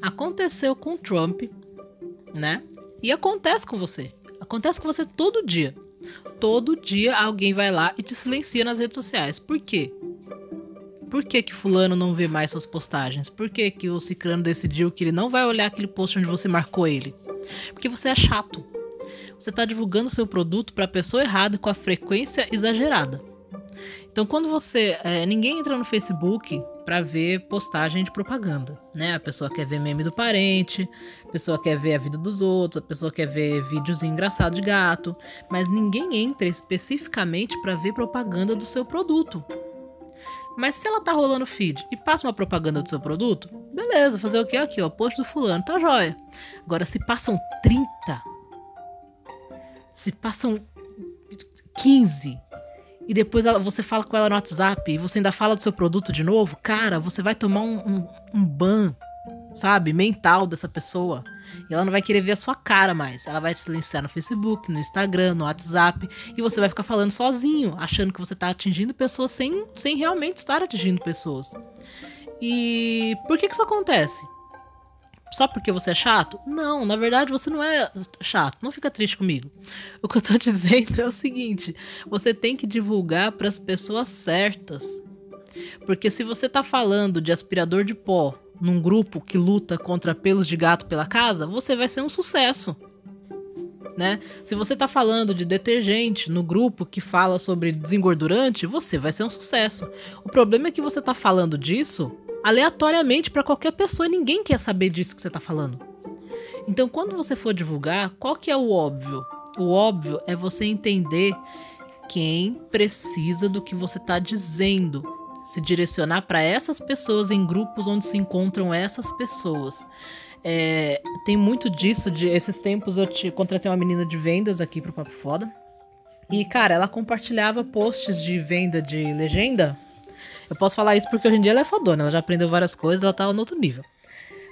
Aconteceu com Trump, né? E acontece com você. Acontece com você todo dia. Todo dia alguém vai lá e te silencia nas redes sociais. Por quê? Por que, que fulano não vê mais suas postagens? Por que, que o ciclano decidiu que ele não vai olhar aquele post onde você marcou ele? Porque você é chato. Você está divulgando seu produto para a pessoa errada com a frequência exagerada. Então, quando você. É, ninguém entra no Facebook para ver postagem de propaganda, né? A pessoa quer ver meme do parente, a pessoa quer ver a vida dos outros, a pessoa quer ver vídeos engraçados de gato, mas ninguém entra especificamente para ver propaganda do seu produto. Mas se ela tá rolando feed e passa uma propaganda do seu produto, beleza, fazer o que aqui, ó, post do fulano, tá jóia. Agora, se passam 30, se passam 15, e depois ela, você fala com ela no WhatsApp e você ainda fala do seu produto de novo, cara, você vai tomar um, um, um ban, sabe, mental dessa pessoa. E ela não vai querer ver a sua cara mais. Ela vai te silenciar no Facebook, no Instagram, no WhatsApp. E você vai ficar falando sozinho, achando que você está atingindo pessoas sem, sem realmente estar atingindo pessoas. E por que, que isso acontece? Só porque você é chato? Não, na verdade você não é chato. Não fica triste comigo. O que eu tô dizendo é o seguinte: você tem que divulgar para as pessoas certas. Porque se você tá falando de aspirador de pó num grupo que luta contra pelos de gato pela casa, você vai ser um sucesso. Né? Se você tá falando de detergente no grupo que fala sobre desengordurante, você vai ser um sucesso. O problema é que você tá falando disso aleatoriamente para qualquer pessoa ninguém quer saber disso que você está falando. Então, quando você for divulgar, qual que é o óbvio? O óbvio é você entender quem precisa do que você está dizendo, se direcionar para essas pessoas em grupos onde se encontram essas pessoas. É, tem muito disso. De esses tempos eu te contratei uma menina de vendas aqui pro Papo Foda. E, cara, ela compartilhava posts de venda de legenda eu posso falar isso porque hoje em dia ela é fodona, ela já aprendeu várias coisas, ela tá no outro nível.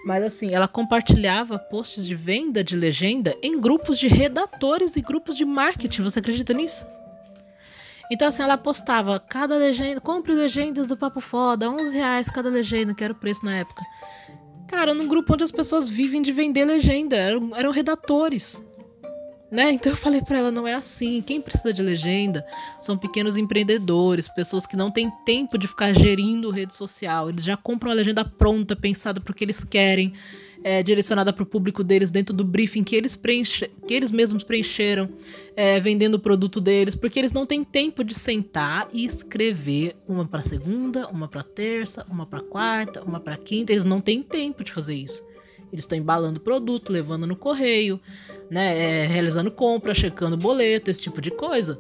Mas assim, ela compartilhava posts de venda de legenda em grupos de redatores e grupos de marketing. Você acredita nisso? Então, assim, ela postava cada legenda, compre legendas do Papo Foda, 11 reais cada legenda, que era o preço na época. Cara, num grupo onde as pessoas vivem de vender legenda, eram, eram redatores. Né? Então eu falei para ela, não é assim. Quem precisa de legenda são pequenos empreendedores, pessoas que não têm tempo de ficar gerindo rede social. Eles já compram a legenda pronta, pensada para o que eles querem, é, direcionada para o público deles dentro do briefing que eles, preenche, que eles mesmos preencheram, é, vendendo o produto deles, porque eles não têm tempo de sentar e escrever uma para segunda, uma para terça, uma para quarta, uma para quinta. Eles não têm tempo de fazer isso. Eles estão embalando produto, levando no correio, né, é, realizando compra, checando boleto, esse tipo de coisa.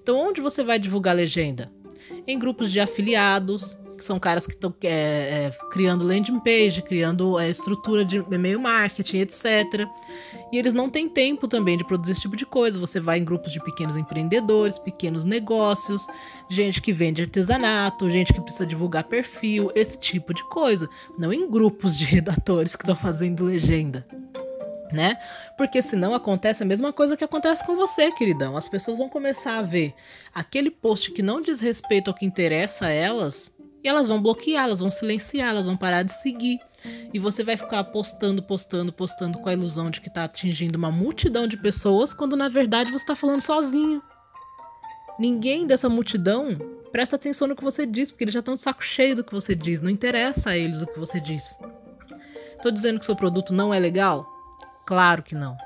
Então, onde você vai divulgar legenda? Em grupos de afiliados, que são caras que estão é, é, criando landing page, criando é, estrutura de e-mail marketing, etc. E eles não têm tempo também de produzir esse tipo de coisa. Você vai em grupos de pequenos empreendedores, pequenos negócios, gente que vende artesanato, gente que precisa divulgar perfil, esse tipo de coisa. Não em grupos de redatores que estão fazendo legenda né? Porque senão acontece a mesma coisa que acontece com você, queridão. As pessoas vão começar a ver aquele post que não diz respeito ao que interessa a elas e elas vão bloquear, elas vão silenciar, elas vão parar de seguir. E você vai ficar postando, postando, postando com a ilusão de que está atingindo uma multidão de pessoas, quando na verdade você está falando sozinho. Ninguém dessa multidão presta atenção no que você diz, porque eles já estão de saco cheio do que você diz. Não interessa a eles o que você diz. Estou dizendo que seu produto não é legal? Claro que não.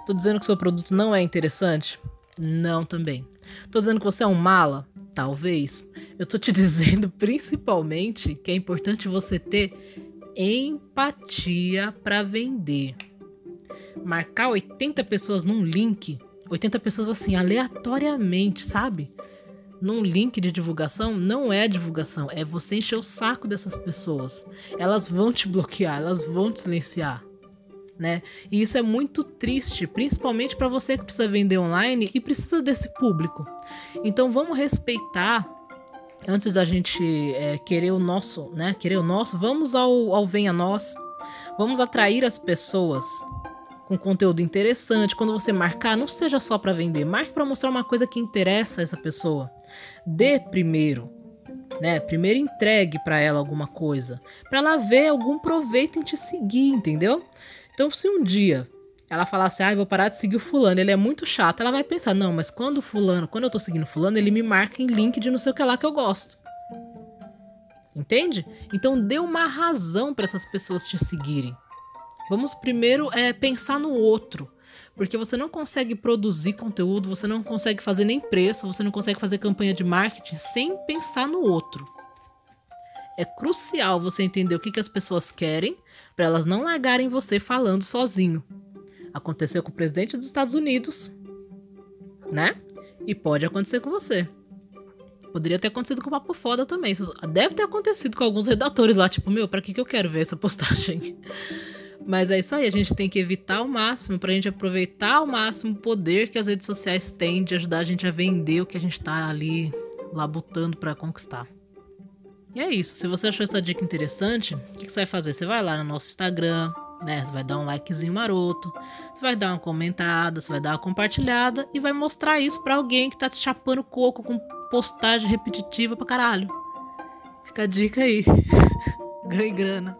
Estou dizendo que seu produto não é interessante? Não também. Estou dizendo que você é um mala? Talvez. Eu tô te dizendo principalmente que é importante você ter empatia para vender. Marcar 80 pessoas num link, 80 pessoas assim, aleatoriamente, sabe? Num link de divulgação não é divulgação, é você encher o saco dessas pessoas. Elas vão te bloquear, elas vão te silenciar né? E isso é muito triste, principalmente para você que precisa vender online e precisa desse público. Então vamos respeitar antes da gente é, querer o nosso, né? Querer o nosso, vamos ao, ao venha nós. Vamos atrair as pessoas com conteúdo interessante. Quando você marcar, não seja só para vender, marque para mostrar uma coisa que interessa a essa pessoa. Dê primeiro né? Primeiro entregue para ela alguma coisa, para ela ver algum proveito em te seguir, entendeu? Então, se um dia ela falar assim, ah, vou parar de seguir o fulano, ele é muito chato, ela vai pensar, não, mas quando o fulano, quando eu tô seguindo fulano, ele me marca em link de não sei o que lá que eu gosto. Entende? Então dê uma razão para essas pessoas te seguirem. Vamos primeiro é, pensar no outro. Porque você não consegue produzir conteúdo, você não consegue fazer nem preço, você não consegue fazer campanha de marketing sem pensar no outro. É crucial você entender o que, que as pessoas querem para elas não largarem você falando sozinho. Aconteceu com o presidente dos Estados Unidos, né? E pode acontecer com você. Poderia ter acontecido com o Papo Foda também. Deve ter acontecido com alguns redatores lá, tipo, meu, pra que, que eu quero ver essa postagem? Mas é isso aí, a gente tem que evitar ao máximo pra gente aproveitar ao máximo o poder que as redes sociais têm de ajudar a gente a vender o que a gente tá ali labutando para conquistar. E é isso. Se você achou essa dica interessante, o que, que você vai fazer? Você vai lá no nosso Instagram, né? Você vai dar um likezinho maroto, você vai dar uma comentada, você vai dar uma compartilhada e vai mostrar isso para alguém que tá te chapando coco com postagem repetitiva pra caralho. Fica a dica aí. Ganhe grana.